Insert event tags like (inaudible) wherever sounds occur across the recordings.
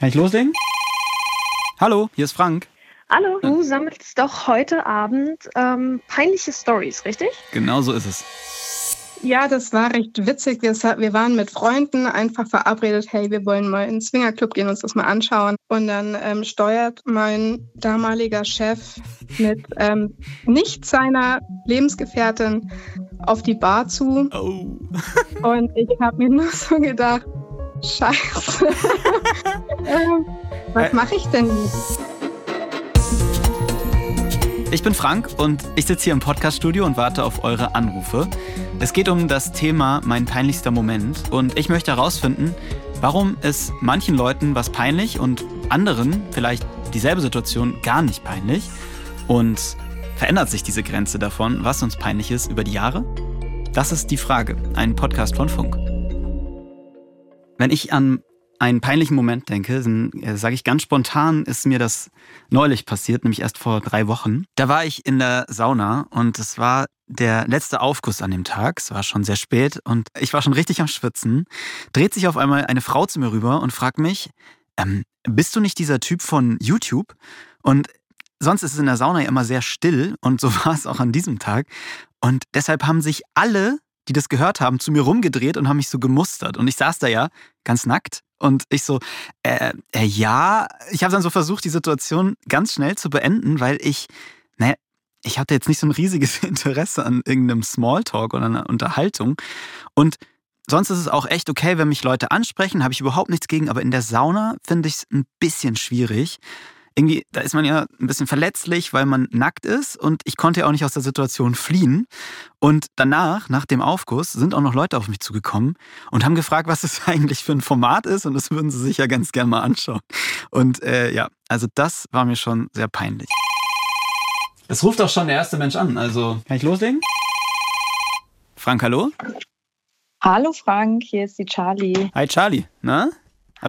Kann ich loslegen? Hallo, hier ist Frank. Hallo, du sammelst doch heute Abend ähm, peinliche Stories, richtig? Genau so ist es. Ja, das war recht witzig. Wir, waren mit Freunden einfach verabredet, hey, wir wollen mal in den Swingerclub gehen, uns das mal anschauen. Und dann ähm, steuert mein damaliger Chef mit ähm, nicht seiner Lebensgefährtin auf die Bar zu. Oh. Und ich habe mir nur so gedacht, scheiße, (laughs) ähm, was mache ich denn jetzt? Ich bin Frank und ich sitze hier im Podcaststudio und warte auf eure Anrufe. Es geht um das Thema mein peinlichster Moment und ich möchte herausfinden, warum ist manchen Leuten was peinlich und anderen vielleicht dieselbe Situation gar nicht peinlich und verändert sich diese Grenze davon, was uns peinlich ist, über die Jahre? Das ist die Frage, ein Podcast von Funk. Wenn ich an einen peinlichen Moment denke, äh, sage ich ganz spontan, ist mir das neulich passiert, nämlich erst vor drei Wochen. Da war ich in der Sauna und es war der letzte Aufguss an dem Tag. Es war schon sehr spät und ich war schon richtig am Schwitzen. Dreht sich auf einmal eine Frau zu mir rüber und fragt mich, ähm, bist du nicht dieser Typ von YouTube? Und sonst ist es in der Sauna ja immer sehr still und so (laughs) war es auch an diesem Tag. Und deshalb haben sich alle, die das gehört haben, zu mir rumgedreht und haben mich so gemustert. Und ich saß da ja ganz nackt und ich so, äh, äh ja, ich habe dann so versucht, die Situation ganz schnell zu beenden, weil ich, naja, ich hatte jetzt nicht so ein riesiges (laughs) Interesse an irgendeinem Smalltalk oder einer Unterhaltung. Und sonst ist es auch echt okay, wenn mich Leute ansprechen, habe ich überhaupt nichts gegen, aber in der Sauna finde ich es ein bisschen schwierig irgendwie, da ist man ja ein bisschen verletzlich, weil man nackt ist und ich konnte ja auch nicht aus der Situation fliehen. Und danach, nach dem Aufguss, sind auch noch Leute auf mich zugekommen und haben gefragt, was es (laughs) eigentlich für ein Format ist und das würden sie sich ja ganz gern mal anschauen. Und äh, ja, also das war mir schon sehr peinlich. Es ruft auch schon der erste Mensch an, also kann ich loslegen? Frank, hallo? Hallo Frank, hier ist die Charlie. Hi Charlie, na?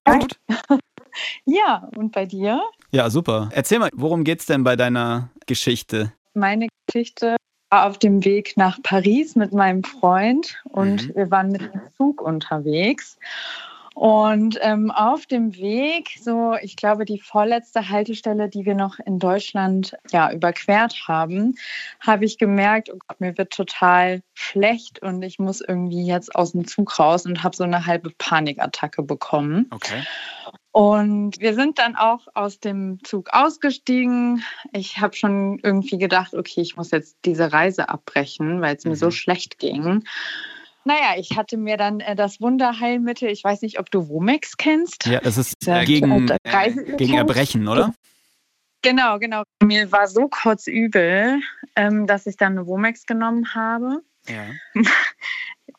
Alles gut? (laughs) (laughs) Ja, und bei dir? Ja, super. Erzähl mal, worum geht's denn bei deiner Geschichte? Meine Geschichte war auf dem Weg nach Paris mit meinem Freund und mhm. wir waren mit dem Zug unterwegs. Und ähm, auf dem Weg, so ich glaube, die vorletzte Haltestelle, die wir noch in Deutschland ja überquert haben, habe ich gemerkt, oh Gott, mir wird total schlecht und ich muss irgendwie jetzt aus dem Zug raus und habe so eine halbe Panikattacke bekommen. Okay. Und wir sind dann auch aus dem Zug ausgestiegen. Ich habe schon irgendwie gedacht, okay, ich muss jetzt diese Reise abbrechen, weil es mhm. mir so mhm. schlecht ging. Naja, ich hatte mir dann äh, das Wunderheilmittel, ich weiß nicht, ob du Womex kennst. Ja, es ist äh, gegen, äh, gegen Erbrechen, oder? Genau, genau. Mir war so kurz übel, ähm, dass ich dann eine Womex genommen habe. Ja. (laughs)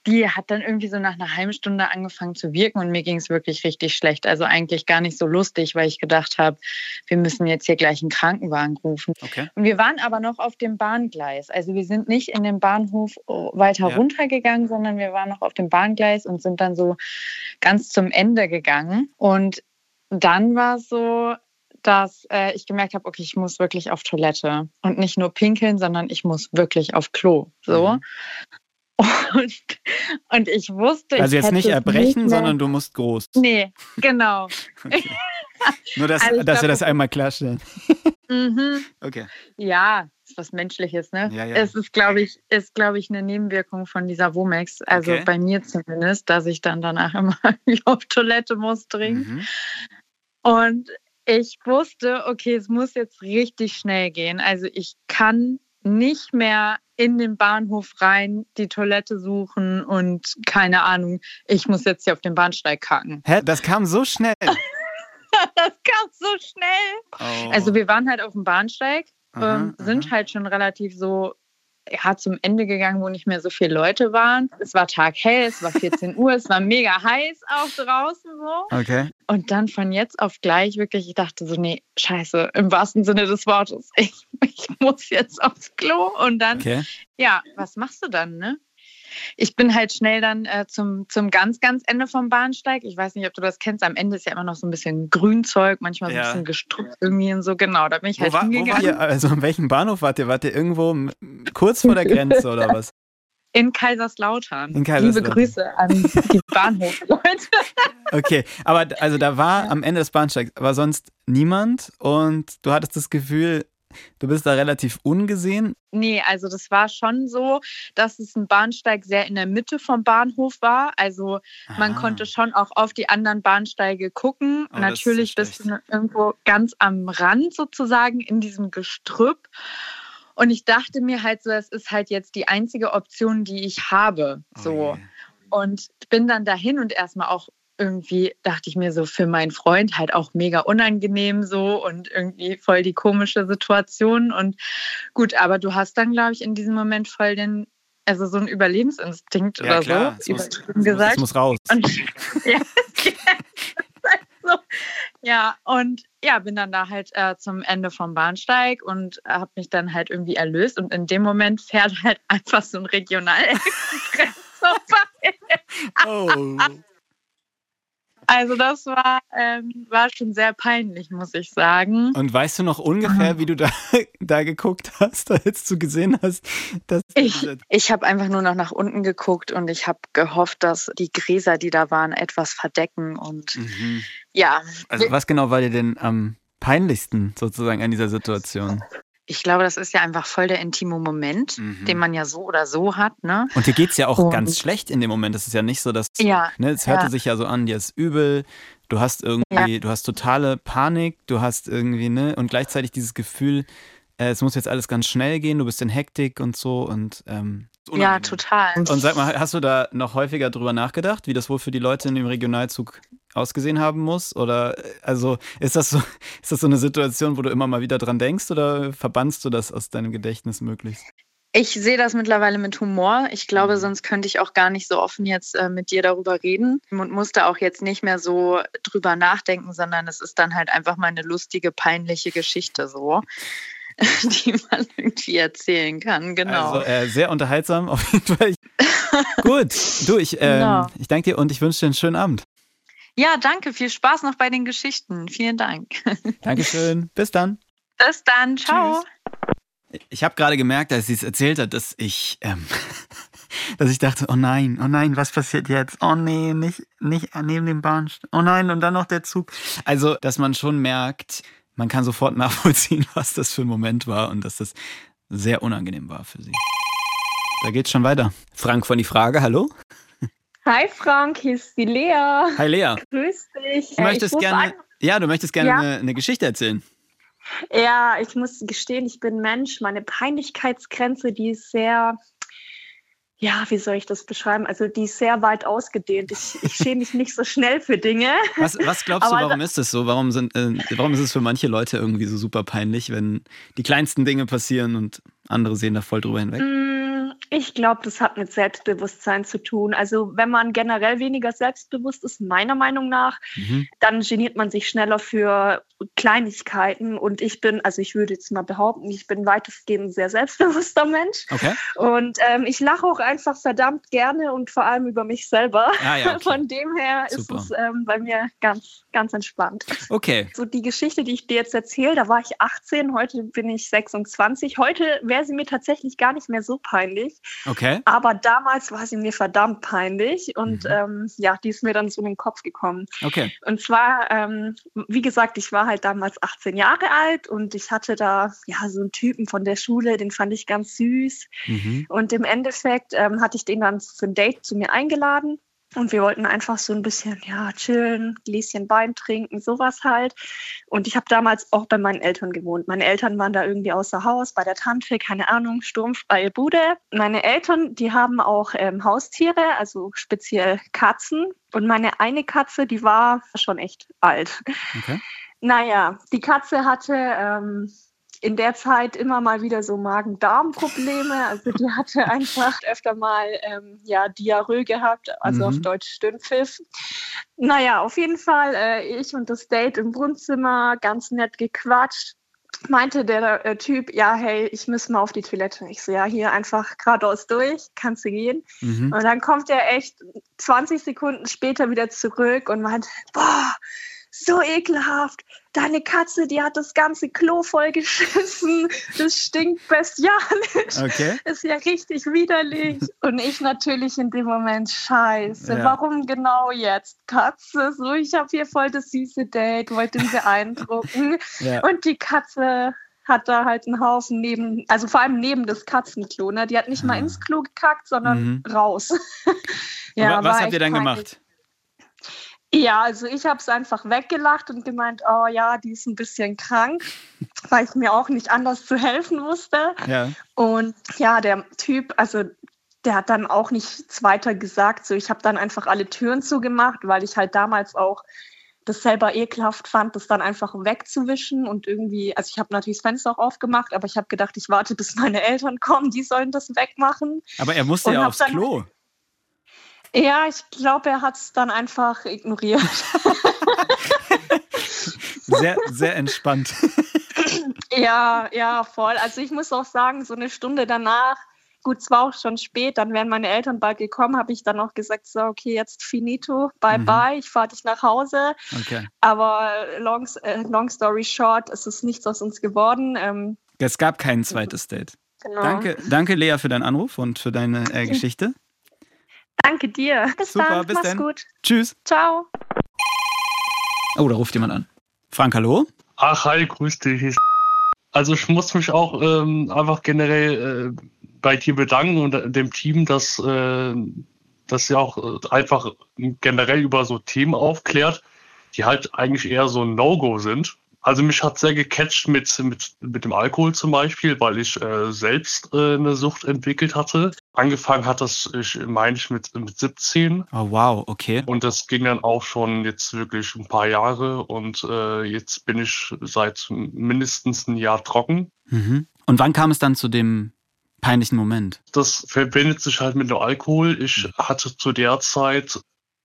die hat dann irgendwie so nach einer halben Stunde angefangen zu wirken und mir ging es wirklich richtig schlecht. Also eigentlich gar nicht so lustig, weil ich gedacht habe, wir müssen jetzt hier gleich einen Krankenwagen rufen. Okay. Und wir waren aber noch auf dem Bahngleis. Also wir sind nicht in den Bahnhof oh, weiter ja. runtergegangen, sondern wir waren noch auf dem Bahngleis und sind dann so ganz zum Ende gegangen. Und dann war es so, dass äh, ich gemerkt habe, okay, ich muss wirklich auf Toilette und nicht nur pinkeln, sondern ich muss wirklich auf Klo. So. Mhm. Und, und ich wusste. Also jetzt nicht erbrechen, nicht sondern du musst groß. Nee, genau. (laughs) Okay. (laughs) Nur, dass, also dass glaub, wir das einmal klarstellen. Mhm. Okay. Ja, ist was Menschliches, ne? Ja, ja. Es ist, glaube ich, ist, glaube ich, eine Nebenwirkung von dieser Womex. Also okay. bei mir zumindest, dass ich dann danach (laughs) immer auf Toilette muss dringend. Mhm. Und ich wusste, okay, es muss jetzt richtig schnell gehen. Also ich kann nicht mehr in den Bahnhof rein, die Toilette suchen und keine Ahnung, ich muss jetzt hier auf den Bahnsteig kacken. Hä? Das kam so schnell. (laughs) das kam so schnell. Oh. Also wir waren halt auf dem Bahnsteig, aha, ähm, sind aha. halt schon relativ so ja, zum Ende gegangen, wo nicht mehr so viele Leute waren. Es war taghell, es war 14 Uhr, es war mega heiß auch draußen so. Okay. Und dann von jetzt auf gleich wirklich, ich dachte so, nee, scheiße, im wahrsten Sinne des Wortes. Ich, ich muss jetzt aufs Klo. Und dann, okay. ja, was machst du dann, ne? Ich bin halt schnell dann äh, zum, zum ganz, ganz Ende vom Bahnsteig. Ich weiß nicht, ob du das kennst. Am Ende ist ja immer noch so ein bisschen Grünzeug, manchmal so ein bisschen gestruppt irgendwie und so. Genau, da bin ich wo halt war, hingegangen. Wo war ihr, also an welchem Bahnhof wart ihr? Wart ihr irgendwo kurz vor der Grenze oder was? (laughs) In Kaiserslautern. In Kaiserslautern. Liebe Grüße an die Bahnhofleute. (laughs) Okay, aber also da war am Ende des Bahnsteigs aber sonst niemand und du hattest das Gefühl, du bist da relativ ungesehen. Nee, also das war schon so, dass es ein Bahnsteig sehr in der Mitte vom Bahnhof war. Also man Ah. konnte schon auch auf die anderen Bahnsteige gucken. Oh, Natürlich bist du irgendwo ganz am Rand sozusagen in diesem Gestrüpp. Und ich dachte mir halt so, es ist halt jetzt die einzige Option, die ich habe. So. Oh je. Und bin dann dahin und erstmal auch irgendwie dachte ich mir so für meinen Freund halt auch mega unangenehm so und irgendwie voll die komische Situation. Und gut, aber du hast dann, glaube ich, in diesem Moment voll den, also so einen Überlebensinstinkt Ja, oder klar. so, Es muss, gesagt. es muss raus. Und, (laughs) ja, (laughs) so. ja, und ja, bin dann da halt äh, zum Ende vom Bahnsteig und habe mich dann halt irgendwie erlöst. Und in dem Moment fährt halt (laughs) einfach so ein Regionalexpress vorbei. Oh. Also das war, ähm, war schon sehr peinlich, muss ich sagen. Und weißt du noch ungefähr, wie du da, (laughs) da geguckt hast, (laughs) als du gesehen hast, dass Ich, ich habe einfach nur noch nach unten geguckt und ich habe gehofft, dass die Gräser, die da waren, etwas verdecken. Und Mhm. ja, Also was genau war dir denn am peinlichsten sozusagen an dieser Situation? Ich glaube, das ist ja einfach voll der intime Moment, Mhm. den man ja so oder so hat. Ne? Und dir geht's ja auch Und- ganz schlecht in dem Moment. Es ist ja nicht so, dass Ja, ne, es hörte ja. sich ja so an, dir ist übel, du hast irgendwie, du hast totale Panik, du hast irgendwie, ne, und gleichzeitig dieses Gefühl, äh, es muss jetzt alles ganz schnell gehen, du bist in Hektik und so und ähm, ja, total. Und sag mal, hast du da noch häufiger drüber nachgedacht, wie das wohl für die Leute in dem Regionalzug ausgesehen haben muss? Oder äh, also ist das so, (laughs) ist das so eine Situation, wo du immer mal wieder dran denkst oder verbannst du das aus deinem Gedächtnis möglichst? Ich sehe das mittlerweile mit Humor. Ich glaube, Mhm. sonst könnte ich auch gar nicht so offen jetzt äh, mit dir darüber reden und musste auch jetzt nicht mehr so drüber nachdenken, sondern es ist dann halt einfach mal eine lustige, peinliche Geschichte so, (laughs) die man irgendwie erzählen kann. Genau. Also äh, sehr unterhaltsam auf jeden Fall. (laughs) Gut, du, ich, ähm, Genau. ich danke dir und ich wünsche dir einen schönen Abend. Ja, danke. Viel Spaß noch bei den Geschichten. Vielen Dank. (laughs) Dankeschön. Bis dann. Bis dann. Ciao. Ich habe gerade gemerkt, als sie es erzählt hat, dass ich, ähm, (laughs) dass ich dachte, oh nein, oh nein, was passiert jetzt? Oh nee, nicht, nicht neben dem Bahnsteig. Oh nein, und dann noch der Zug. Also, dass man schon merkt, man kann sofort (laughs) nachvollziehen, was das für ein Moment war und dass das sehr unangenehm war für sie. Da geht's schon weiter. Frank von die Frage, hallo? Hi Frank, hier ist die Lea. Hi Lea. Grüß dich. Du möchtest gerne, sagen- ja, du möchtest gerne Ja? eine, eine Geschichte erzählen. Ja, ich muss gestehen, ich bin Mensch. Meine Peinlichkeitsgrenze, die ist sehr, ja, wie soll ich das beschreiben? Also die ist sehr weit ausgedehnt. Ich, ich schäme mich nicht so schnell für Dinge. Was, was glaubst du, warum ist es so? Warum, sind, äh, warum ist es für manche Leute irgendwie so super peinlich, wenn die kleinsten Dinge passieren und andere sehen da voll drüber hinweg? Mm, Ich glaube, das hat mit Selbstbewusstsein zu tun. Also wenn man generell weniger selbstbewusst ist, meiner Meinung nach, Mhm. dann geniert man sich schneller für Kleinigkeiten. Und ich bin, also ich würde jetzt mal behaupten, ich bin weitestgehend ein sehr selbstbewusster Mensch. Okay. Und ähm, ich lache auch einfach verdammt gerne und vor allem über mich selber. Ah, ja, okay. (laughs) Von dem her Super. ist es ähm, bei mir ganz, ganz entspannt. Okay. So die Geschichte, die ich dir jetzt erzähle, da war ich 18, heute bin ich 26. Heute wäre sie mir tatsächlich gar nicht mehr so peinlich, Okay. aber damals war sie mir verdammt peinlich und Mhm. ähm, ja, die ist mir dann so in den Kopf gekommen. Okay. Und zwar, ähm, wie gesagt, ich war halt damals 18 Jahre alt und ich hatte da ja so einen Typen von der Schule, den fand ich ganz süß. Mhm. Und im Endeffekt ähm, hatte ich den dann für ein Date zu mir eingeladen. Und wir wollten einfach so ein bisschen, ja, chillen, Gläschen Wein trinken, sowas halt. Und ich habe damals auch bei meinen Eltern gewohnt. Meine Eltern waren da irgendwie außer Haus, bei der Tante, keine Ahnung, sturmfreie Bude. Meine Eltern, die haben auch ähm, Haustiere, also speziell Katzen. Und meine eine Katze, die war schon echt alt. Okay. Naja, die Katze hatte ähm, in der Zeit immer mal wieder so Magen-Darm-Probleme. Also die hatte (laughs) einfach öfter mal ähm, ja, Diarrhoe gehabt, also auf Mhm. Deutsch Stöhnpfiff. Naja, auf jeden Fall, äh, ich und das Date im Wohnzimmer, ganz nett gequatscht. Meinte der äh, Typ, ja, hey, ich muss mal auf die Toilette. Ich so, ja, hier einfach geradeaus durch, kannst du gehen. Mhm. Und dann kommt er echt 20 Sekunden später wieder zurück und meint, boah, so ekelhaft. Deine Katze, die hat das ganze Klo vollgeschissen. Das stinkt bestialisch. Okay. Ist ja richtig widerlich. (laughs) Und ich natürlich in dem Moment, scheiße, ja. warum genau jetzt? Katze, so, ich habe hier voll das süße Date, wollte ihn beeindrucken. (laughs) Ja. Und die Katze hat da halt einen Haufen neben, also vor allem neben das Katzenklo. Ne? Die hat nicht mal ah. ins Klo gekackt, sondern mhm. raus. (laughs) ja, was habt ihr dann gemacht? Ja, also ich habe es einfach weggelacht und gemeint, oh ja, die ist ein bisschen krank, (laughs) weil ich mir auch nicht anders zu helfen wusste. Ja. Und ja, der Typ, also der hat dann auch nichts weiter gesagt. So, ich habe dann einfach alle Türen zugemacht, weil ich halt damals auch das selber ekelhaft fand, das dann einfach wegzuwischen und irgendwie, also ich habe natürlich das Fenster auch aufgemacht, aber ich habe gedacht, ich warte, bis meine Eltern kommen, die sollen das wegmachen. Aber er musste ja aufs Klo. Ja, ich glaube, er hat es dann einfach ignoriert. (laughs) sehr, sehr entspannt. (laughs) Ja, ja, voll. Also ich muss auch sagen, so eine Stunde danach, gut, es war auch schon spät, dann wären meine Eltern bald gekommen, habe ich dann auch gesagt, so, okay, jetzt finito, bye mhm. bye, ich fahre dich nach Hause. Okay. Aber long, äh, long story short, es ist nichts aus uns geworden. Ähm, es gab kein zweites Date. Genau. Danke, danke, Lea, für deinen Anruf und für deine äh, (laughs) Geschichte. Danke dir. Bis Super, dann. Bis Mach's dann. gut. Tschüss. Ciao. Oh, da ruft jemand an. Frank, hallo? Ach, hi, grüß dich. Also ich muss mich auch ähm, einfach generell äh, bei dir bedanken und dem Team, dass, äh, dass ihr auch äh, einfach generell über so Themen aufklärt, die halt eigentlich eher so ein No-Go sind. Also mich hat sehr gecatcht mit, mit, mit dem Alkohol zum Beispiel, weil ich äh, selbst äh, eine Sucht entwickelt hatte. Angefangen hat das, ich meine ich, mit, mit 17. Oh wow, okay. Und das ging dann auch schon jetzt wirklich ein paar Jahre und äh, jetzt bin ich seit mindestens ein Jahr trocken. Mhm. Und wann kam es dann zu dem peinlichen Moment? Das verbindet sich halt mit dem Alkohol. Ich hatte zu der Zeit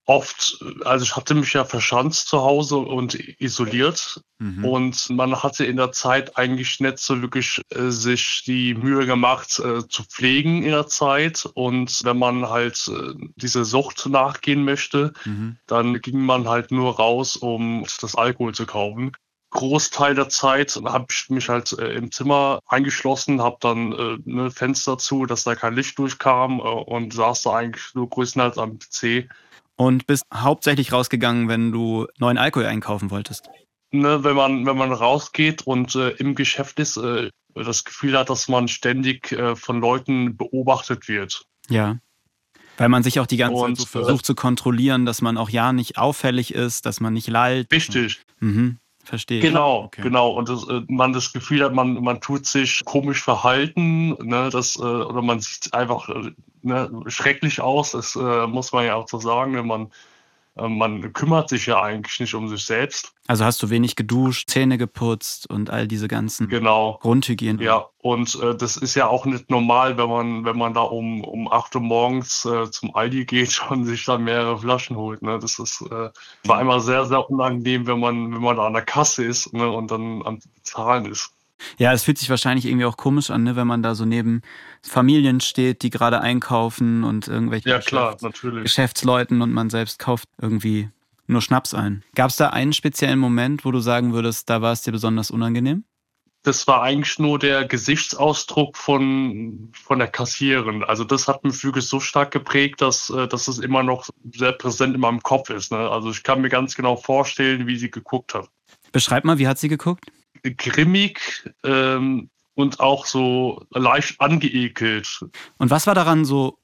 oft, also ich hatte mich ja verschanzt zu Hause und isoliert mhm. und man hatte in der Zeit eigentlich nicht so wirklich äh, sich die Mühe gemacht äh, zu pflegen in der Zeit und wenn man halt äh, diese Sucht nachgehen möchte, mhm. dann ging man halt nur raus, um das Alkohol zu kaufen. Großteil der Zeit habe ich mich halt äh, im Zimmer eingeschlossen, habe dann äh, ne Fenster zu, dass da kein Licht durchkam äh, und saß da eigentlich nur größtenteils am PC und bist hauptsächlich rausgegangen, wenn du neuen Alkohol einkaufen wolltest. Ne, wenn man wenn man rausgeht und äh, im Geschäft ist, äh, das Gefühl hat, dass man ständig äh, von Leuten beobachtet wird. Ja. Weil man sich auch die ganze und, Zeit so versucht zu kontrollieren, dass man auch ja nicht auffällig ist, dass man nicht lallt. Richtig. Mhm. Verstehe. Genau, okay. genau. Und das, äh, man das Gefühl hat, man, man tut sich komisch verhalten, ne, das, äh, oder man sieht einfach äh, ne, schrecklich aus, das muss man ja auch so sagen, wenn man man kümmert sich ja eigentlich nicht um sich selbst. Also hast du wenig geduscht, Zähne geputzt und all diese ganzen genau. Grundhygiene. Ja, und äh, das ist ja auch nicht normal, wenn man, wenn man da um, um 8 Uhr morgens äh, zum Aldi geht (laughs) und sich dann mehrere Flaschen holt. Ne? Das ist äh, war immer sehr, sehr unangenehm, wenn man, wenn man da an der Kasse ist ne? und dann am Zahlen ist. Ja, es fühlt sich wahrscheinlich irgendwie auch komisch an, ne, wenn man da so neben Familien steht, die gerade einkaufen und irgendwelche ja, klar, natürlich. Geschäftsleuten und man selbst kauft irgendwie nur Schnaps ein. Gab es da einen speziellen Moment, wo du sagen würdest, da war es dir besonders unangenehm? Das war eigentlich nur der Gesichtsausdruck von, von der Kassiererin. Also das hat mich wirklich so stark geprägt, dass, äh, dass es immer noch sehr präsent in meinem Kopf ist. Ne? Also ich kann mir ganz genau vorstellen, wie sie geguckt hat. Beschreib mal, wie hat sie geguckt? Grimmig ähm, und auch so leicht angeekelt. Und was war daran so,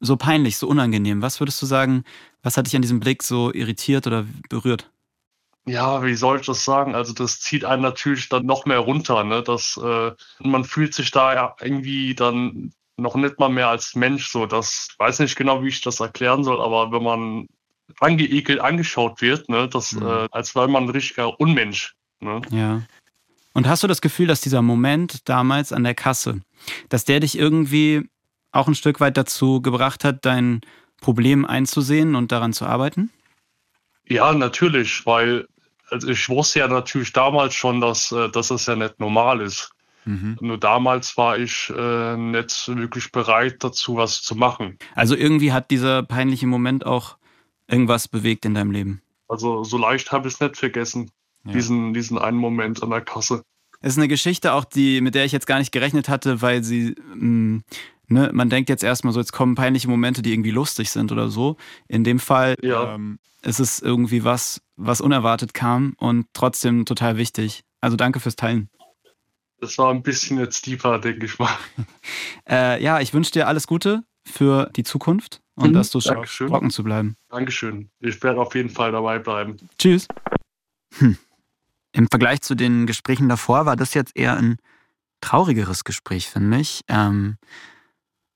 so peinlich, so unangenehm? Was würdest du sagen, was hat dich an diesem Blick so irritiert oder berührt? Ja, wie soll ich das sagen? Also das zieht einen natürlich dann noch mehr runter. Ne? Das, äh, man fühlt sich da ja irgendwie dann noch nicht mal mehr als Mensch so. Das weiß nicht genau, wie ich das erklären soll, aber wenn man angeekelt angeschaut wird, ne, das, mhm. äh, als wäre man ein richtiger Unmensch. Ne? Ja. Und hast du das Gefühl, dass dieser Moment damals an der Kasse, dass der dich irgendwie auch ein Stück weit dazu gebracht hat, dein Problem einzusehen und daran zu arbeiten? Ja, natürlich, weil also ich wusste ja natürlich damals schon, dass, äh, dass es ja nicht normal ist. Mhm. Nur damals war ich äh, nicht wirklich bereit dazu, was zu machen. Also irgendwie hat dieser peinliche Moment auch irgendwas bewegt in deinem Leben. Also so leicht habe ich es nicht vergessen, ja. diesen, diesen einen Moment an der Kasse. Es ist eine Geschichte auch, die, mit der ich jetzt gar nicht gerechnet hatte, weil sie, mh, mm, ne, man denkt jetzt erstmal so, jetzt kommen peinliche Momente, die irgendwie lustig sind oder so. In dem Fall ja. ähm, ist es irgendwie was, was unerwartet kam und trotzdem total wichtig. Also danke fürs Teilen. Das war ein bisschen jetzt tiefer, denke ich mal. (laughs) äh, ja, ich wünsche dir alles Gute für die Zukunft und mhm. dass du schaffst, trocken zu bleiben. Dankeschön. Ich werde auf jeden Fall dabei bleiben. Tschüss. Hm. Im Vergleich zu den Gesprächen davor war das jetzt eher ein traurigeres Gespräch, finde ich. Ähm,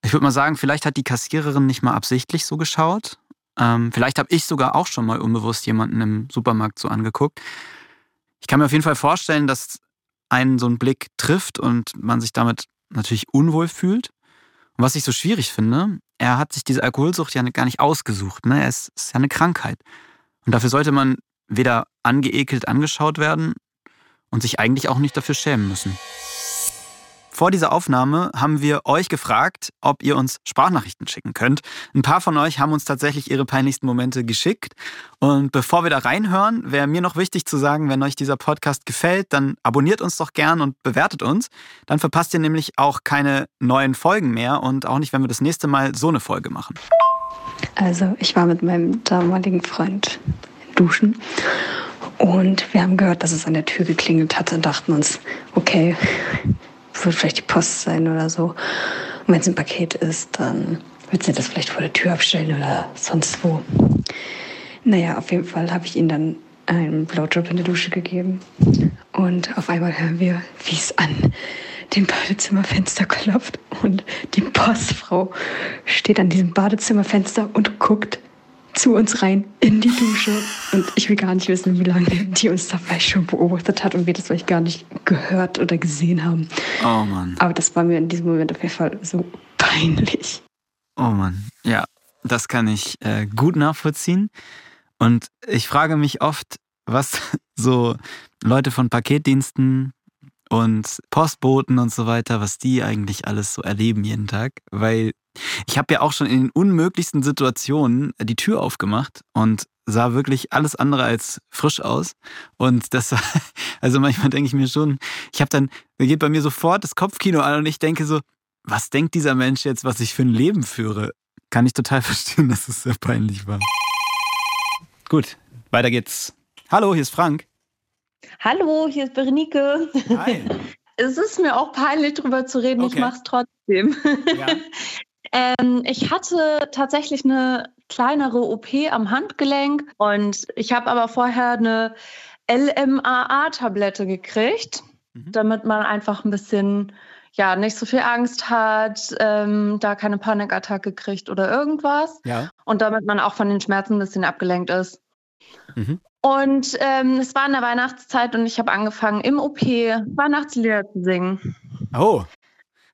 ich würde mal sagen, vielleicht hat die Kassiererin nicht mal absichtlich so geschaut. Ähm, vielleicht habe ich sogar auch schon mal unbewusst jemanden im Supermarkt so angeguckt. Ich kann mir auf jeden Fall vorstellen, dass einen so ein Blick trifft und man sich damit natürlich unwohl fühlt. Und was ich so schwierig finde, er hat sich diese Alkoholsucht ja gar nicht ausgesucht. Ne? Es ist ja eine Krankheit. Und dafür sollte man weder angeekelt angeschaut werden und sich eigentlich auch nicht dafür schämen müssen. Vor dieser Aufnahme haben wir euch gefragt, ob ihr uns Sprachnachrichten schicken könnt. Ein paar von euch haben uns tatsächlich ihre peinlichsten Momente geschickt. Und bevor wir da reinhören, wäre mir noch wichtig zu sagen, wenn euch dieser Podcast gefällt, dann abonniert uns doch gern und bewertet uns. Dann verpasst ihr nämlich auch keine neuen Folgen mehr und auch nicht, wenn wir das nächste Mal so eine Folge machen. Also ich war mit meinem damaligen Freund duschen und wir haben gehört, dass es an der Tür geklingelt hat und dachten uns, okay, wird vielleicht die Post sein oder so. Und wenn es ein Paket ist, dann wird sie das vielleicht vor der Tür abstellen oder sonst wo. Naja, auf jeden Fall habe ich ihnen dann einen Blowjob in der Dusche gegeben. Und auf einmal hören wir, wie es an dem Badezimmerfenster klopft. Und die Postfrau steht an diesem Badezimmerfenster und guckt zu uns rein in die Dusche. Und ich will gar nicht wissen, wie lange die uns da vielleicht schon beobachtet hat und wir das vielleicht gar nicht gehört oder gesehen haben. Oh Mann. Aber das war mir in diesem Moment auf jeden Fall so peinlich. Oh Mann, ja, das kann ich äh, gut nachvollziehen. Und ich frage mich oft, was (laughs) so Leute von Paketdiensten und Postboten und so weiter, was die eigentlich alles so erleben jeden Tag, weil ich habe ja auch schon in den unmöglichsten Situationen die Tür aufgemacht und sah wirklich alles andere als frisch aus. Und das (laughs) also manchmal denke ich mir schon, ich habe dann, da geht bei mir sofort das Kopfkino an und ich denke so, was denkt dieser Mensch jetzt, was ich für ein Leben führe? Kann ich total (laughs) verstehen, dass es sehr peinlich war. Gut, weiter geht's. Hallo, hier ist Frank. Hallo, hier ist Berenike. Hi. (laughs) Es ist mir auch peinlich, darüber zu reden. Okay. Ich mache es trotzdem. Ja. Ähm, ich hatte tatsächlich eine kleinere OP am Handgelenk und ich habe aber vorher eine LMAA-Tablette gekriegt, mhm. damit man einfach ein bisschen ja, nicht so viel Angst hat, ähm, da keine Panikattacke kriegt oder irgendwas. Ja. Und damit man auch von den Schmerzen ein bisschen abgelenkt ist. Mhm. Und ähm, es war in der Weihnachtszeit und ich habe angefangen, im OP Weihnachtslieder zu singen. Oh.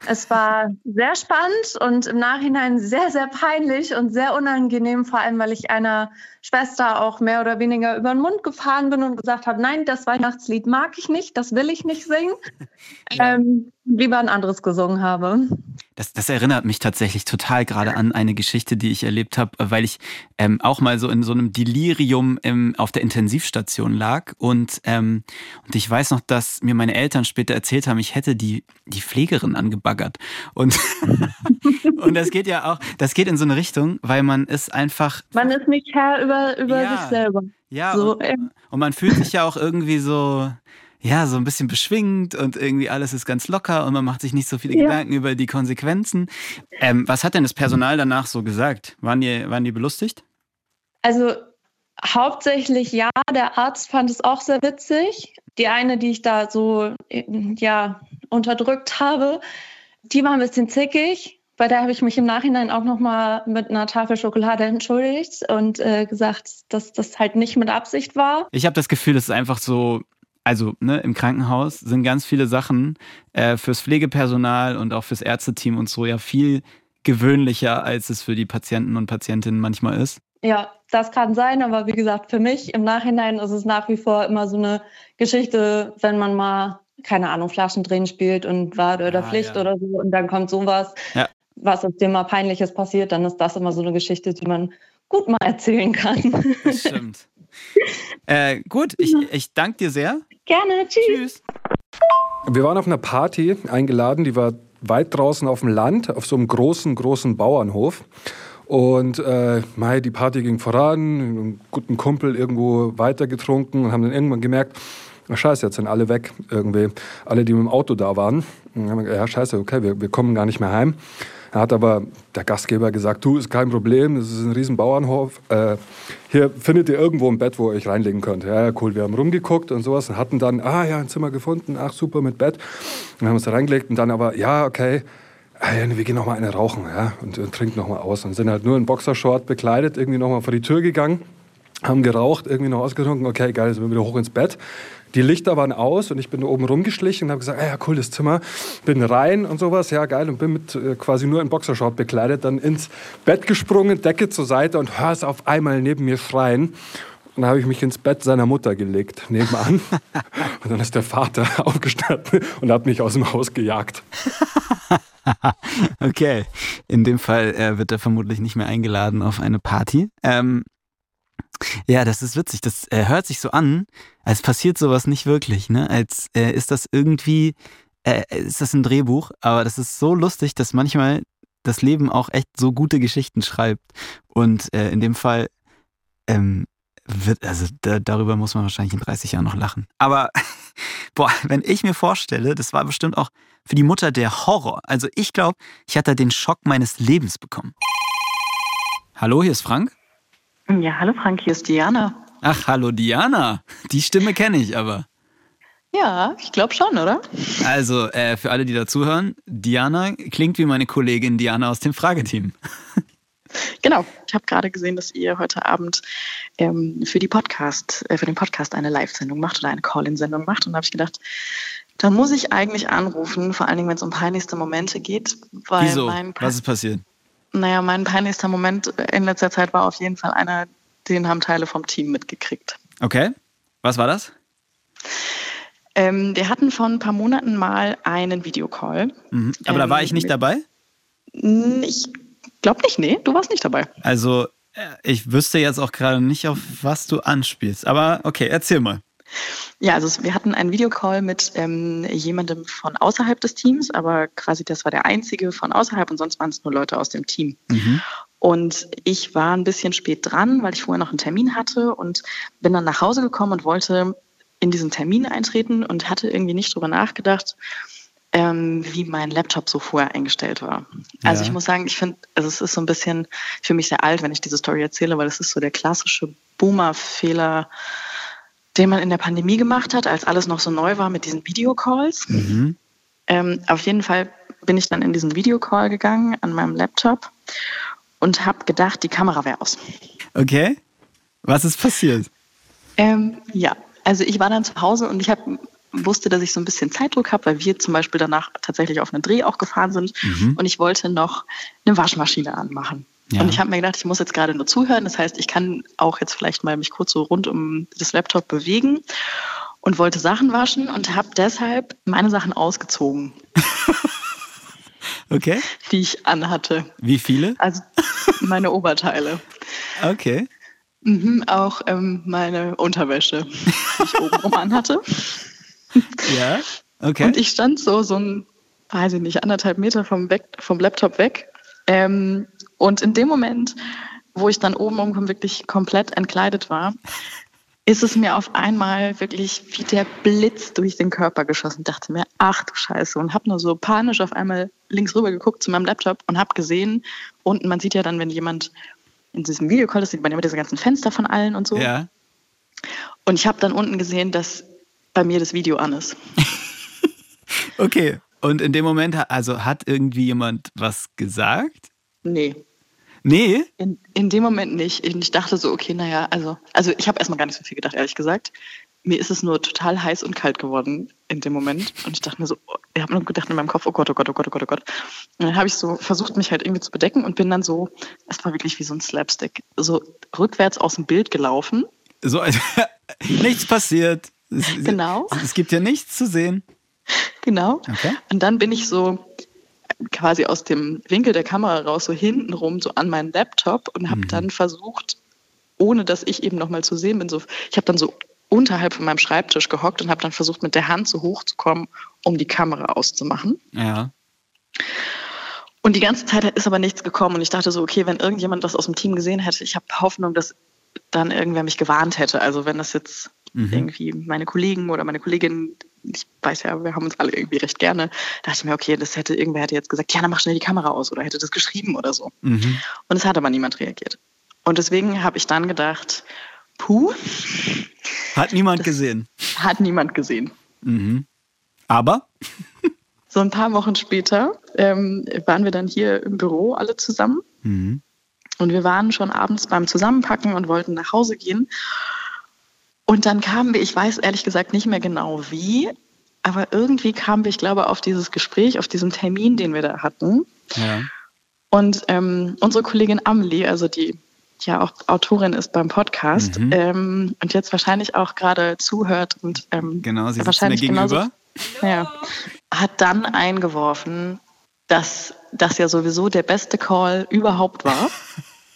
Es war sehr spannend und im Nachhinein sehr, sehr peinlich und sehr unangenehm, vor allem weil ich einer Schwester auch mehr oder weniger über den Mund gefahren bin und gesagt habe, nein, das Weihnachtslied mag ich nicht, das will ich nicht singen. (laughs) Ja. Ähm, lieber ein anderes gesungen habe. Das, das erinnert mich tatsächlich total gerade an eine Geschichte, die ich erlebt habe, weil ich ähm, auch mal so in so einem Delirium im, auf der Intensivstation lag. Und, ähm, und ich weiß noch, dass mir meine Eltern später erzählt haben, ich hätte die, die Pflegerin angebaggert. Und, (laughs) und das geht ja auch, das geht in so eine Richtung, weil man ist einfach. Man ist nicht Herr über, über ja, sich selber. Ja, so, und, und man fühlt sich ja auch irgendwie so ja, so ein bisschen beschwingt und irgendwie alles ist ganz locker und man macht sich nicht so viele ja. Gedanken über die Konsequenzen. Ähm, was hat denn das Personal danach so gesagt? Waren die, waren die belustigt? Also hauptsächlich ja, der Arzt fand es auch sehr witzig. Die eine, die ich da so ja, unterdrückt habe, die war ein bisschen zickig. Bei der habe ich mich im Nachhinein auch nochmal mit einer Tafel Schokolade entschuldigt und äh, gesagt, dass das halt nicht mit Absicht war. Ich habe das Gefühl, das ist einfach so also ne, im Krankenhaus sind ganz viele Sachen äh, fürs Pflegepersonal und auch fürs Ärzteteam und so ja viel gewöhnlicher, als es für die Patienten und Patientinnen manchmal ist. Ja, das kann sein, aber wie gesagt, für mich im Nachhinein ist es nach wie vor immer so eine Geschichte, wenn man mal, keine Ahnung, Flaschen drehen spielt und war oder ah, Pflicht ja. oder so und dann kommt sowas, ja. was aus dem mal Peinliches passiert, dann ist das immer so eine Geschichte, die man gut mal (laughs) erzählen kann. Das stimmt. Äh, gut, ich, ich danke dir sehr. Gerne, tschüss. tschüss. Wir waren auf einer Party eingeladen, die war weit draußen auf dem Land, auf so einem großen, großen Bauernhof. Und äh, Mai, die Party ging voran, einen guten Kumpel irgendwo weitergetrunken und haben dann irgendwann gemerkt, ach scheiße, jetzt sind alle weg irgendwie, alle, die mit dem Auto da waren. Dann wir ja scheiße, okay, wir, wir kommen gar nicht mehr heim. Da hat aber der Gastgeber gesagt, du, ist kein Problem, das ist ein riesen Bauernhof. Äh, hier findet ihr irgendwo ein Bett, wo ihr euch reinlegen könnt. Ja, cool, wir haben rumgeguckt und sowas und hatten dann, ah ja, ein Zimmer gefunden, ach super, mit Bett. Und haben uns da reingelegt und dann aber, ja, okay, wir gehen noch mal eine rauchen ja, und, und trinken noch mal aus. Und sind halt nur in Boxershort bekleidet, irgendwie noch mal vor die Tür gegangen, haben geraucht, irgendwie noch ausgetrunken, okay, geil, sind wir wieder hoch ins Bett. Die Lichter waren aus und ich bin oben rumgeschlichen und habe gesagt, ah ja, cool, das Zimmer. Bin rein und sowas, ja, geil. Und bin mit äh, quasi nur in Boxershort bekleidet, dann ins Bett gesprungen, Decke zur Seite und höre es auf einmal neben mir schreien. Und dann habe ich mich ins Bett seiner Mutter gelegt, nebenan. (laughs) und dann ist der Vater (laughs) aufgestanden und hat mich aus dem Haus gejagt. (laughs) okay, in dem Fall äh, wird er vermutlich nicht mehr eingeladen auf eine Party. Ähm, ja, das ist witzig. Das äh, hört sich so an, als passiert sowas nicht wirklich, ne? Als äh, ist das irgendwie, äh, ist das ein Drehbuch, aber das ist so lustig, dass manchmal das Leben auch echt so gute Geschichten schreibt. Und äh, in dem Fall ähm, wird, also da, darüber muss man wahrscheinlich in 30 Jahren noch lachen. Aber (laughs) boah, wenn ich mir vorstelle, das war bestimmt auch für die Mutter der Horror. Also ich glaube, ich hatte den Schock meines Lebens bekommen. Hallo, hier ist Frank. Ja, hallo Frank, hier ist Diana. Ach, hallo Diana. Die Stimme kenne ich aber. Ja, ich glaube schon, oder? Also, äh, für alle, die dazuhören, Diana klingt wie meine Kollegin Diana aus dem Frageteam. (laughs) Genau, ich habe gerade gesehen, dass ihr heute Abend ähm, für, die Podcast, äh, für den Podcast eine Live-Sendung macht oder eine Call-In-Sendung macht. Und da habe ich gedacht, dann muss ich eigentlich anrufen, vor allen Dingen, wenn es um peinlichste Momente geht. Weil Wieso? Was ist passiert? Naja, mein peinlichster Moment in letzter Zeit war auf jeden Fall einer, den haben Teile vom Team mitgekriegt. Okay. Was war das? Ähm, wir hatten vor ein paar Monaten mal einen Videocall. Mhm. Aber ähm, da war ich nicht dabei? Ich glaube nicht, nee, du warst nicht dabei. Also, äh, ich wüsste jetzt auch gerade nicht, auf was du anspielst. Aber okay, erzähl mal. Ja, also wir hatten einen Videocall mit ähm, jemandem von außerhalb des Teams, aber quasi das war der einzige von außerhalb und sonst waren es nur Leute aus dem Team. Mhm. Und ich war ein bisschen spät dran, weil ich vorher noch einen Termin hatte und bin dann nach Hause gekommen und wollte in diesen Termin eintreten und hatte irgendwie nicht drüber nachgedacht, ähm, wie mein Laptop so vorher eingestellt war. Ja. Also ich muss sagen, ich finde, also es ist so ein bisschen für mich sehr alt, wenn ich diese Story erzähle, weil es ist so der klassische Boomer-Fehler, den man in der Pandemie gemacht hat, als alles noch so neu war mit diesen Videocalls. Mhm. Ähm, auf jeden Fall bin ich dann in diesen Videocall gegangen an meinem Laptop und habe gedacht, die Kamera wäre aus. Okay. Was ist passiert? Ähm, ja, also ich war dann zu Hause und ich hab, wusste, dass ich so ein bisschen Zeitdruck habe, weil wir zum Beispiel danach tatsächlich auf einen Dreh auch gefahren sind mhm. und ich wollte noch eine Waschmaschine anmachen. Ja. Und ich habe mir gedacht, ich muss jetzt gerade nur zuhören. Das heißt, ich kann auch jetzt vielleicht mal mich kurz so rund um das Laptop bewegen und wollte Sachen waschen und habe deshalb meine Sachen ausgezogen. (laughs) okay. Die ich anhatte. Wie viele? Also meine Oberteile. (laughs) Okay. Mhm, auch ähm, meine Unterwäsche, die ich oben rum anhatte. (laughs) Ja, okay. Und ich stand so, so ein, weiß ich nicht, anderthalb Meter vom, weg, vom Laptop weg ähm, und in dem Moment, wo ich dann oben um wirklich komplett entkleidet war, ist es mir auf einmal wirklich wie der Blitz durch den Körper geschossen. Dachte mir, ach du Scheiße. Und habe nur so panisch auf einmal links rüber geguckt zu meinem Laptop und habe gesehen, unten, man sieht ja dann, wenn jemand in diesem Videocall ist, sieht man immer diese ganzen Fenster von allen und so. Ja. Und ich habe dann unten gesehen, dass bei mir das Video an ist. (laughs) okay. Und in dem Moment, also hat irgendwie jemand was gesagt? Nee. Nee? In, in dem Moment nicht. Ich dachte so, okay, naja, also, also ich habe erstmal gar nicht so viel gedacht, ehrlich gesagt. Mir ist es nur total heiß und kalt geworden in dem Moment. Und ich dachte mir so, ich habe nur gedacht in meinem Kopf, oh Gott, oh Gott, oh Gott, oh Gott, oh Gott. Und dann habe ich so versucht, mich halt irgendwie zu bedecken und bin dann so, es war wirklich wie so ein Slapstick, so rückwärts aus dem Bild gelaufen. So, (laughs) nichts passiert. Genau. Es, es gibt ja nichts zu sehen. (laughs) Genau. Okay. Und dann bin ich so quasi aus dem Winkel der Kamera raus, so hintenrum, so an meinen Laptop und habe mhm. dann versucht, ohne dass ich eben nochmal zu sehen bin. So, ich habe dann so unterhalb von meinem Schreibtisch gehockt und habe dann versucht, mit der Hand so hoch zu kommen, um die Kamera auszumachen. Ja. Und die ganze Zeit ist aber nichts gekommen und ich dachte so, okay, wenn irgendjemand das aus dem Team gesehen hätte, ich habe Hoffnung, dass dann irgendwer mich gewarnt hätte. Also wenn das jetzt mhm. irgendwie meine Kollegen oder meine Kollegin, ich weiß ja, wir haben uns alle irgendwie recht gerne, dachte ich mir, okay, das hätte irgendwer hätte jetzt gesagt, ja, dann mach schnell die Kamera aus oder hätte das geschrieben oder so. Mhm. Und es hat aber niemand reagiert. Und deswegen habe ich dann gedacht, puh. Hat niemand gesehen. Hat niemand gesehen. Mhm. Aber? so ein paar Wochen später ähm, waren wir dann hier im Büro alle zusammen. Mhm. Und wir waren schon abends beim Zusammenpacken und wollten nach Hause gehen. Und dann kamen wir, ich weiß ehrlich gesagt nicht mehr genau wie, aber irgendwie kamen wir, ich glaube, auf dieses Gespräch, auf diesen Termin, den wir da hatten. Ja. Und ähm, unsere Kollegin Amelie, also die ja auch Autorin ist beim Podcast mhm. ähm, und jetzt wahrscheinlich auch gerade zuhört und ähm, genau, sie wahrscheinlich mir gegenüber. Genauso, ja, hat dann eingeworfen, dass das ja sowieso der beste Call überhaupt war.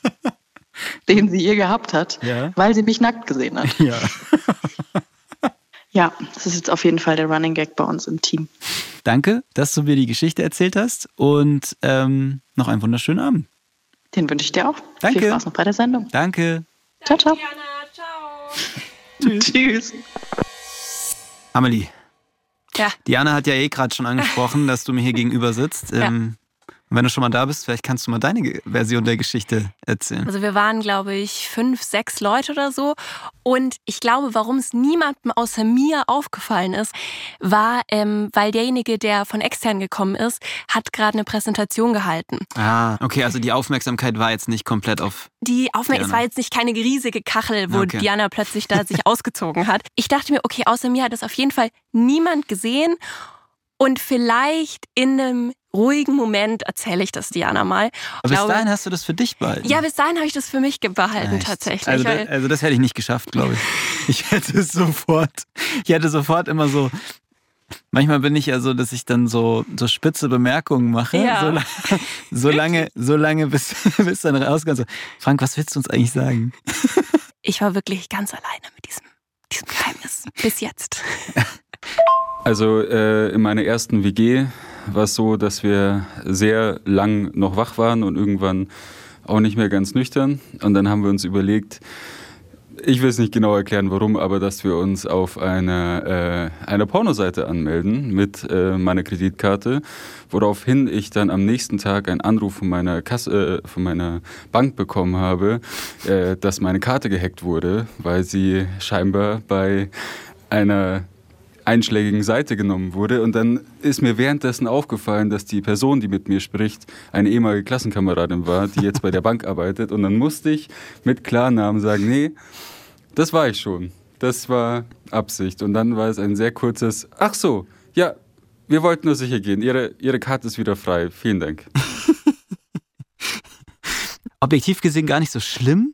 (laughs) (laughs) den sie je gehabt hat, ja. weil sie mich nackt gesehen hat. Ja. (laughs) ja, das ist jetzt auf jeden Fall der Running Gag bei uns im Team. Danke, dass du mir die Geschichte erzählt hast und ähm, noch einen wunderschönen Abend. Den wünsche ich dir auch. Danke. Viel Spaß noch bei der Sendung. Danke. Ciao, ciao. (laughs) Tschüss. Tschüss. Amelie. Ja. Diana hat ja eh gerade schon angesprochen, dass du mir hier gegenüber sitzt. Ja. Ähm, und wenn du schon mal da bist, vielleicht kannst du mal deine Version der Geschichte erzählen. Also wir waren, glaube ich, fünf, sechs Leute oder so. Und ich glaube, warum es niemandem außer mir aufgefallen ist, war, ähm, weil derjenige, der von extern gekommen ist, hat gerade eine Präsentation gehalten. Ah, okay, also die Aufmerksamkeit war jetzt nicht komplett auf. Die Aufmerksamkeit, es war jetzt nicht keine riesige Kachel, wo okay. Diana plötzlich da sich (laughs) ausgezogen hat. Ich dachte mir, okay, außer mir hat es auf jeden Fall niemand gesehen. Und vielleicht in einem ruhigen Moment erzähle ich das Diana mal. Aber bis dahin hast du das für dich behalten. Ja, bis dahin habe ich das für mich behalten Echt? tatsächlich. Also, da, also das hätte ich nicht geschafft, glaube ich. Ich hätte es sofort, ich hätte sofort immer so, Manchmal bin ich ja so, dass ich dann so, so spitze Bemerkungen mache, ja. so, (laughs) so, lange, so lange, bis, (laughs) bis dann rauskommt. So, Frank, was willst du uns eigentlich sagen? Ich war wirklich ganz alleine mit diesem, diesem Geheimnis. Bis jetzt. Also äh, in meiner ersten WG war es so, dass wir sehr lang noch wach waren und irgendwann auch nicht mehr ganz nüchtern. Und dann haben wir uns überlegt, ich will es nicht genau erklären, warum, aber dass wir uns auf eine, äh, eine Pornoseite anmelden mit äh, meiner Kreditkarte, woraufhin ich dann am nächsten Tag einen Anruf von meiner, Kasse, äh, von meiner Bank bekommen habe, äh, dass meine Karte gehackt wurde, weil sie scheinbar bei einer einschlägigen Seite genommen wurde. Und dann ist mir währenddessen aufgefallen, dass die Person, die mit mir spricht, eine ehemalige Klassenkameradin war, die jetzt bei der Bank (laughs) arbeitet. Und dann musste ich mit Klarnamen sagen, nee, das war ich schon. Das war Absicht. Und dann war es ein sehr kurzes, ach so, ja, wir wollten nur sicher gehen. Ihre, Ihre Karte ist wieder frei. Vielen Dank. (laughs) Objektiv gesehen gar nicht so schlimm,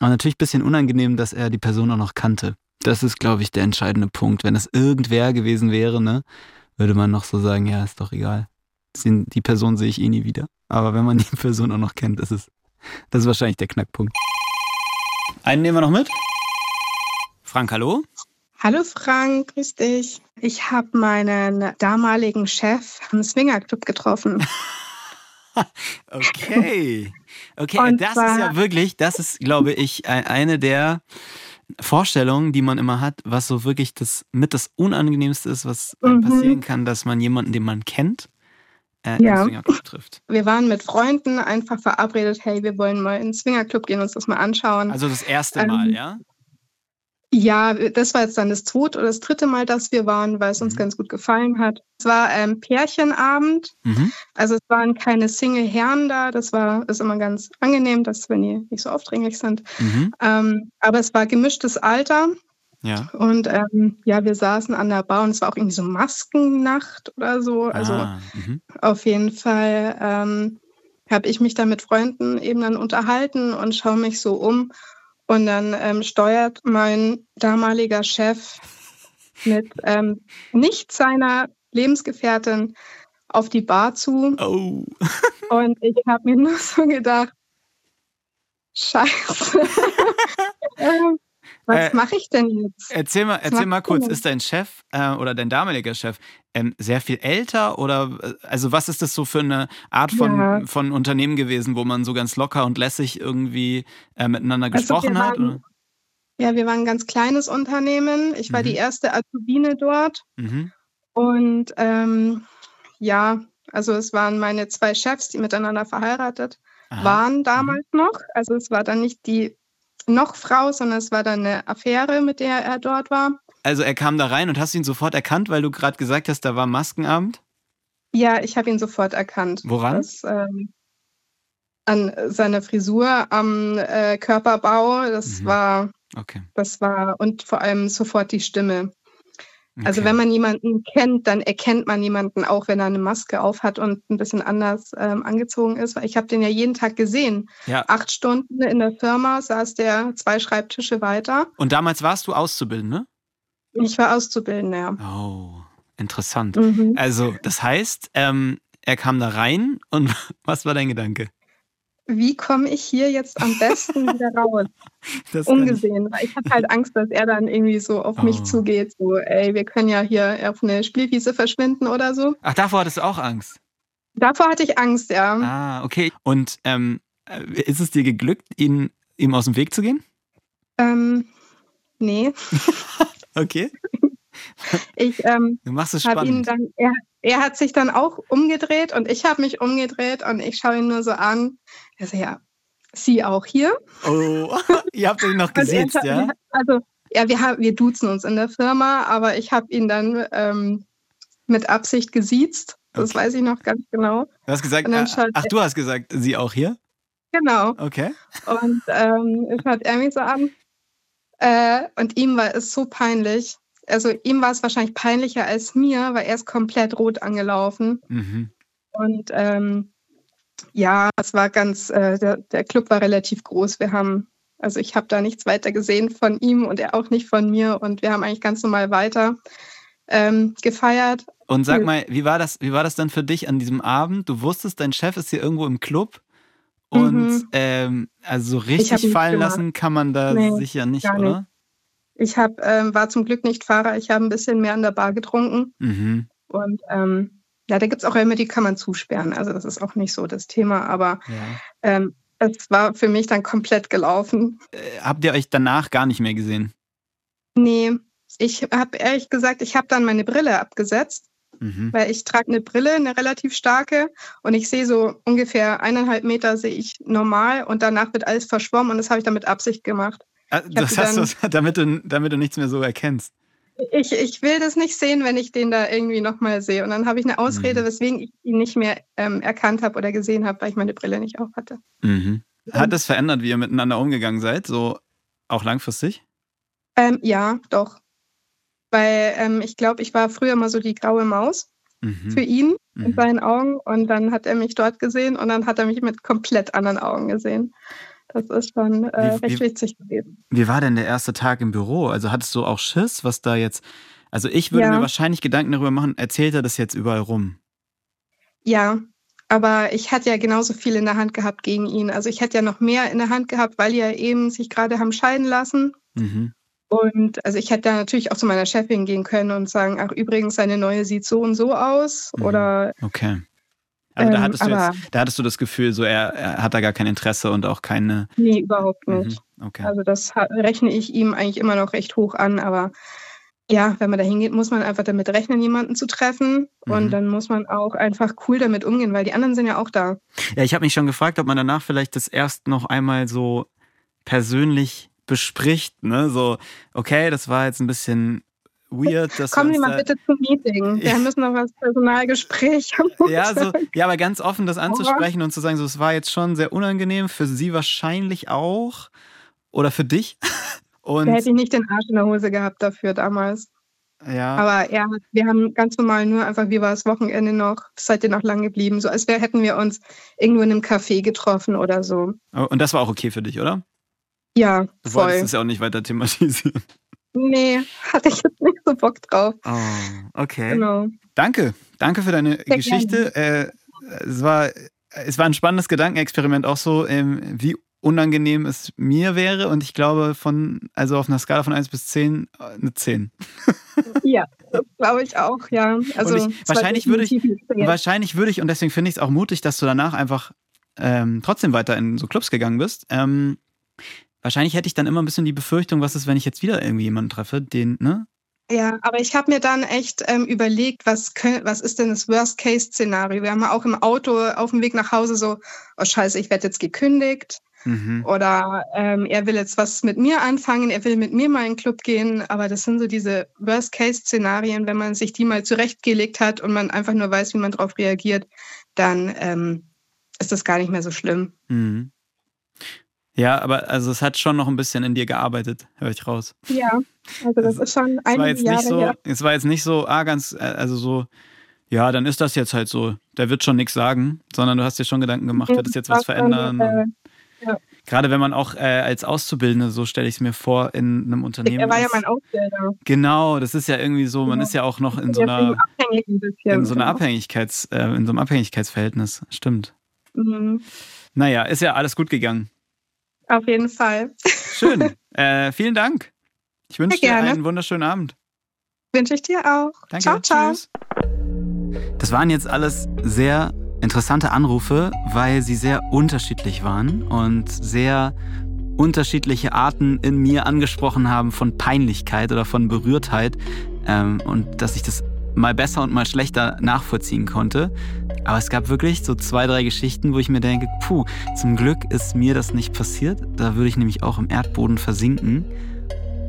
aber natürlich ein bisschen unangenehm, dass er die Person auch noch kannte. Das ist, glaube ich, der entscheidende Punkt. Wenn es irgendwer gewesen wäre, ne, würde man noch so sagen, ja, ist doch egal. Die Person sehe ich eh nie wieder. Aber wenn man die (laughs) Person auch noch kennt, das ist, das ist wahrscheinlich der Knackpunkt. Einen nehmen wir noch mit. Frank, hallo. Hallo Frank, grüß dich. Ich habe meinen damaligen Chef am Swingerclub getroffen. (laughs) okay. Okay, Und das ist ja wirklich, das ist, glaube ich, eine der Vorstellung, die man immer hat, was so wirklich das mit das Unangenehmste ist, was mhm. passieren kann, dass man jemanden, den man kennt, äh, ja. in Swingerclub trifft. Wir waren mit Freunden einfach verabredet, hey, wir wollen mal in den Swingerclub gehen, uns das mal anschauen. Also das erste Mal, ähm, ja? Ja, das war jetzt dann das zweite oder das dritte Mal, dass wir waren, weil es uns mhm. ganz gut gefallen hat. Es war ähm, Pärchenabend. Mhm. Also es waren keine Single-Herren da. Das war ist immer ganz angenehm, dass wenn die nicht so aufdringlich sind. Mhm. Ähm, aber es war gemischtes Alter. Ja. Und ähm, ja, wir saßen an der Bar und es war auch irgendwie so Maskennacht oder so. Also ah, mhm. auf jeden Fall ähm, habe ich mich da mit Freunden eben dann unterhalten und schaue mich so um. Und dann ähm, steuert mein damaliger Chef (laughs) mit ähm, nicht seiner Lebensgefährtin auf die Bar zu. Oh. Und ich habe mir nur so gedacht, Scheiße. (laughs) (laughs) ähm, was äh, mache ich denn jetzt? Erzähl mal, erzähl mal kurz, ist dein Chef äh, oder dein damaliger Chef ähm, sehr viel älter oder äh, also was ist das so für eine Art von, ja. von Unternehmen gewesen, wo man so ganz locker und lässig irgendwie äh, miteinander also gesprochen also hat? Waren, ja, wir waren ein ganz kleines Unternehmen. Ich war mhm. die erste Azubine dort. Mhm. Und ähm, ja, also es waren meine zwei Chefs, die miteinander verheiratet Aha. waren mhm. damals mhm. noch. Also es war dann nicht die noch Frau, sondern es war dann eine Affäre, mit der er dort war. Also er kam da rein und hast ihn sofort erkannt, weil du gerade gesagt hast, da war Maskenabend? Ja, ich habe ihn sofort erkannt. Woran? Das, ähm, an seiner Frisur, am äh, Körperbau. Das mhm. war, okay. das war und vor allem sofort die Stimme. Also okay. Also wenn man jemanden kennt, dann erkennt man jemanden auch, wenn er eine Maske aufhat und ein bisschen anders ähm, angezogen ist. Weil ich habe den ja jeden Tag gesehen. Ja. Acht Stunden in der Firma saß der zwei Schreibtische weiter. Und damals warst du Auszubildende? Ich war Auszubildende, ja. Oh, interessant. Mhm. Also das heißt, ähm, er kam da rein und (laughs) was war dein Gedanke? Wie komme ich hier jetzt am besten (laughs) wieder raus? Das Ungesehen, weil ich hatte halt Angst, dass er dann irgendwie so auf oh. mich zugeht, so, ey, wir können ja hier auf eine Spielwiese verschwinden oder so. Ach, davor hattest du auch Angst? Davor hatte ich Angst, ja. Ah, okay. Und ähm, äh, ist es dir geglückt, ihn, ihm aus dem Weg zu gehen? Ähm, nee. (laughs) okay. Ich ähm, du machst es spannend. Ihn dann, er, er hat sich dann auch umgedreht und ich habe mich umgedreht und ich schaue ihn nur so an. Er sagt, ja, Sie auch hier? Oh, (laughs) ihr habt ihn noch gesehen, ja? Also, ja, wir, haben, wir duzen uns in der Firma, aber ich habe ihn dann ähm, mit Absicht gesiezt. Das okay. weiß ich noch ganz genau. Du hast gesagt, äh, ach, du hast gesagt, Sie auch hier? Genau. Okay. Und ähm, schaut er mich so an. Äh, und ihm war es so peinlich also ihm war es wahrscheinlich peinlicher als mir, weil er ist komplett rot angelaufen. Mhm. Und ähm, ja, es war ganz, äh, der, der Club war relativ groß. Wir haben, also ich habe da nichts weiter gesehen von ihm und er auch nicht von mir. Und wir haben eigentlich ganz normal weiter ähm, gefeiert. Und sag mal, wie war das, wie war das dann für dich an diesem Abend? Du wusstest, dein Chef ist hier irgendwo im Club. Und mhm. ähm, also so richtig fallen gemacht. lassen kann man da nee, sicher nicht, oder? Nicht. Ich hab, ähm, war zum Glück nicht Fahrer, ich habe ein bisschen mehr an der Bar getrunken. Mhm. Und ähm, ja, da gibt es auch immer, die kann man zusperren. Also das ist auch nicht so das Thema, aber ja. ähm, es war für mich dann komplett gelaufen. Äh, habt ihr euch danach gar nicht mehr gesehen? Nee, ich habe ehrlich gesagt, ich habe dann meine Brille abgesetzt, mhm. weil ich trage eine Brille, eine relativ starke, und ich sehe so ungefähr eineinhalb Meter sehe ich normal und danach wird alles verschwommen und das habe ich dann mit Absicht gemacht. Ah, das heißt, dann, (laughs) damit, du, damit du nichts mehr so erkennst. Ich, ich will das nicht sehen, wenn ich den da irgendwie nochmal sehe. Und dann habe ich eine Ausrede, mhm. weswegen ich ihn nicht mehr ähm, erkannt habe oder gesehen habe, weil ich meine Brille nicht auf hatte. Mhm. Hat das verändert, wie ihr miteinander umgegangen seid, so auch langfristig? Ähm, ja, doch. Weil ähm, ich glaube, ich war früher mal so die graue Maus mhm. für ihn in mhm. seinen Augen. Und dann hat er mich dort gesehen und dann hat er mich mit komplett anderen Augen gesehen. Das ist schon äh, wie, recht wie, witzig gewesen. Wie war denn der erste Tag im Büro? Also hattest du auch Schiss, was da jetzt. Also ich würde ja. mir wahrscheinlich Gedanken darüber machen, erzählt er das jetzt überall rum? Ja, aber ich hatte ja genauso viel in der Hand gehabt gegen ihn. Also ich hätte ja noch mehr in der Hand gehabt, weil die ja eben sich gerade haben scheiden lassen. Mhm. Und also ich hätte da natürlich auch zu meiner Chefin gehen können und sagen, ach übrigens, seine neue sieht so und so aus. Mhm. Oder okay. Also da, ähm, hattest ähm, du jetzt, da hattest du das Gefühl, so er, er, hat da gar kein Interesse und auch keine. Nee, überhaupt mhm, nicht. Mhm, okay. Also das rechne ich ihm eigentlich immer noch recht hoch an, aber ja, wenn man da hingeht, muss man einfach damit rechnen, jemanden zu treffen. Mhm. Und dann muss man auch einfach cool damit umgehen, weil die anderen sind ja auch da. Ja, ich habe mich schon gefragt, ob man danach vielleicht das erst noch einmal so persönlich bespricht, ne? So, okay, das war jetzt ein bisschen weird. Dass Kommen Sie mal bitte zum Meeting. Wir müssen noch was Personalgespräch haben. Ja, so, ja, aber ganz offen das anzusprechen und zu sagen, so, es war jetzt schon sehr unangenehm, für Sie wahrscheinlich auch oder für dich. (laughs) Und da hätte ich nicht den Arsch in der Hose gehabt dafür damals. Ja. Aber ja, wir haben ganz normal nur einfach, wie war das Wochenende noch, seid ihr noch lang geblieben, so als wär, hätten wir uns irgendwo in einem Café getroffen oder so. Oh, und das war auch okay für dich, oder? Ja, du voll. wolltest es ja auch nicht weiter thematisieren. Nee, hatte ich jetzt nicht so Bock drauf. Oh, okay. Genau. Danke. Danke für deine Sehr Geschichte. Äh, es, war, es war ein spannendes Gedankenexperiment auch so, ähm, wie unangenehm es mir wäre. Und ich glaube, von, also auf einer Skala von 1 bis 10, äh, eine 10. (laughs) ja, das glaube ich auch, ja. Also ich, wahrscheinlich würde ich, wahrscheinlich würde ich, und deswegen finde ich es auch mutig, dass du danach einfach ähm, trotzdem weiter in so Clubs gegangen bist. Ähm, wahrscheinlich hätte ich dann immer ein bisschen die Befürchtung, was ist, wenn ich jetzt wieder irgendwie jemanden treffe, den, ne? Ja, aber ich habe mir dann echt ähm, überlegt, was, was ist denn das Worst-Case-Szenario? Wir haben ja auch im Auto auf dem Weg nach Hause so, oh scheiße, ich werde jetzt gekündigt. Mhm. Oder ähm, er will jetzt was mit mir anfangen, er will mit mir mal in den Club gehen. Aber das sind so diese Worst-Case-Szenarien, wenn man sich die mal zurechtgelegt hat und man einfach nur weiß, wie man darauf reagiert, dann ähm, ist das gar nicht mehr so schlimm. Mhm. Ja, aber also es hat schon noch ein bisschen in dir gearbeitet, höre ich raus. Ja, also das ist schon ein nicht so. Es war jetzt nicht so, ah, ganz, äh, also so, ja, dann ist das jetzt halt so. Der wird schon nichts sagen, sondern du hast dir schon Gedanken gemacht, wird es jetzt was verändern? Dann, äh, ja. Gerade wenn man auch äh, als Auszubildende, so stelle ich es mir vor, in einem Unternehmen. Er war ja mein Ausbilder. Genau, das ist ja irgendwie so, man ja. ist ja auch noch in so einer, in so einer Abhängigkeits, äh, in so einem Abhängigkeitsverhältnis. Stimmt. Mhm. Naja, ist ja alles gut gegangen. Auf jeden Fall. Schön. (laughs) Äh, vielen Dank. Ich wünsche dir einen wunderschönen Abend. Wünsche ich dir auch. Danke. Ciao, ciao. Tschüss. Das waren jetzt alles sehr interessante Anrufe, weil sie sehr unterschiedlich waren und sehr unterschiedliche Arten in mir angesprochen haben von Peinlichkeit oder von Berührtheit ähm, und dass ich das mal besser und mal schlechter nachvollziehen konnte. Aber es gab wirklich so zwei, drei Geschichten, wo ich mir denke, puh, zum Glück ist mir das nicht passiert. Da würde ich nämlich auch im Erdboden versinken.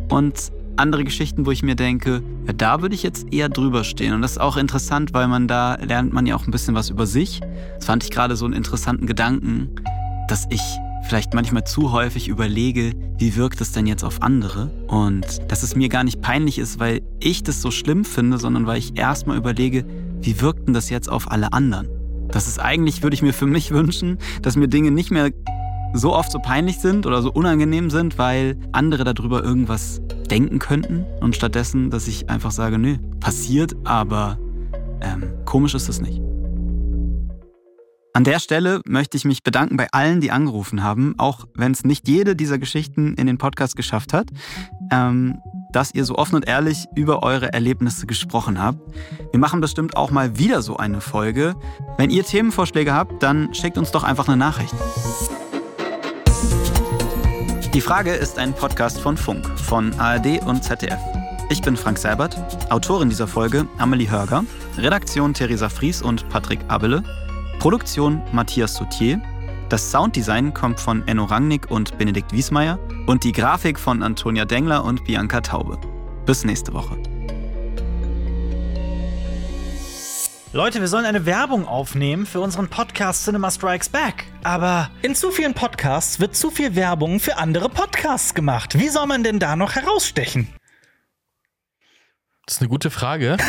Und andere Geschichten, wo ich mir denke, ja, da würde ich jetzt eher drüber stehen. Und das ist auch interessant, weil man da lernt man ja auch ein bisschen was über sich. Das fand ich gerade so einen interessanten Gedanken, dass ich vielleicht manchmal zu häufig überlege, wie wirkt es denn jetzt auf andere? Und dass es mir gar nicht peinlich ist, weil ich das so schlimm finde, sondern weil ich erstmal überlege, wie wirkt denn das jetzt auf alle anderen? Das ist eigentlich, würde ich mir für mich (laughs) wünschen, dass mir Dinge nicht mehr so oft so peinlich sind oder so unangenehm sind, weil andere darüber irgendwas denken könnten und stattdessen, dass ich einfach sage, nö, passiert, aber ähm, komisch ist es nicht. An der Stelle möchte ich mich bedanken bei allen, die angerufen haben, auch wenn es nicht jede dieser Geschichten in den Podcast geschafft hat, ähm, dass ihr so offen und ehrlich über eure Erlebnisse gesprochen habt. Wir machen bestimmt auch mal wieder so eine Folge. Wenn ihr Themenvorschläge habt, dann schickt uns doch einfach eine Nachricht. Die Frage ist ein Podcast von Funk, von ARD und ZDF. Ich bin Frank Seibert, Autorin dieser Folge Amelie Hörger, Redaktion Theresa Fries und Patrick Abele. Produktion Matthias Soutier. Das Sounddesign kommt von Enno Rangnick und Benedikt Wiesmeier und die Grafik von Antonia Dengler und Bianca Taube. Bis nächste Woche. Leute, wir sollen eine Werbung aufnehmen für unseren Podcast Cinema Strikes Back. Aber in zu vielen Podcasts wird zu viel Werbung für andere Podcasts gemacht. Wie soll man denn da noch herausstechen? Das ist eine gute Frage. (laughs)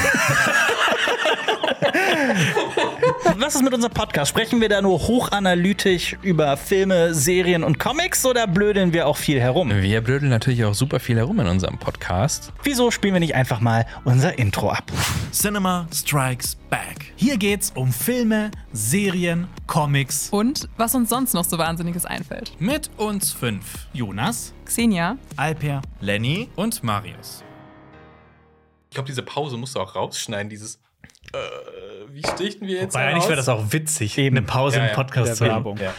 Was ist mit unserem Podcast? Sprechen wir da nur hochanalytisch über Filme, Serien und Comics oder blödeln wir auch viel herum? Wir blödeln natürlich auch super viel herum in unserem Podcast. Wieso spielen wir nicht einfach mal unser Intro ab? Cinema Strikes Back. Hier geht's um Filme, Serien, Comics und was uns sonst noch so Wahnsinniges einfällt. Mit uns fünf: Jonas, Xenia, Alper, Lenny und Marius. Ich glaube, diese Pause musst du auch rausschneiden, dieses wie stichten wir jetzt? Wobei eigentlich wäre das auch witzig, Eben. eine Pause ja, im Podcast ja, zu haben. Ja.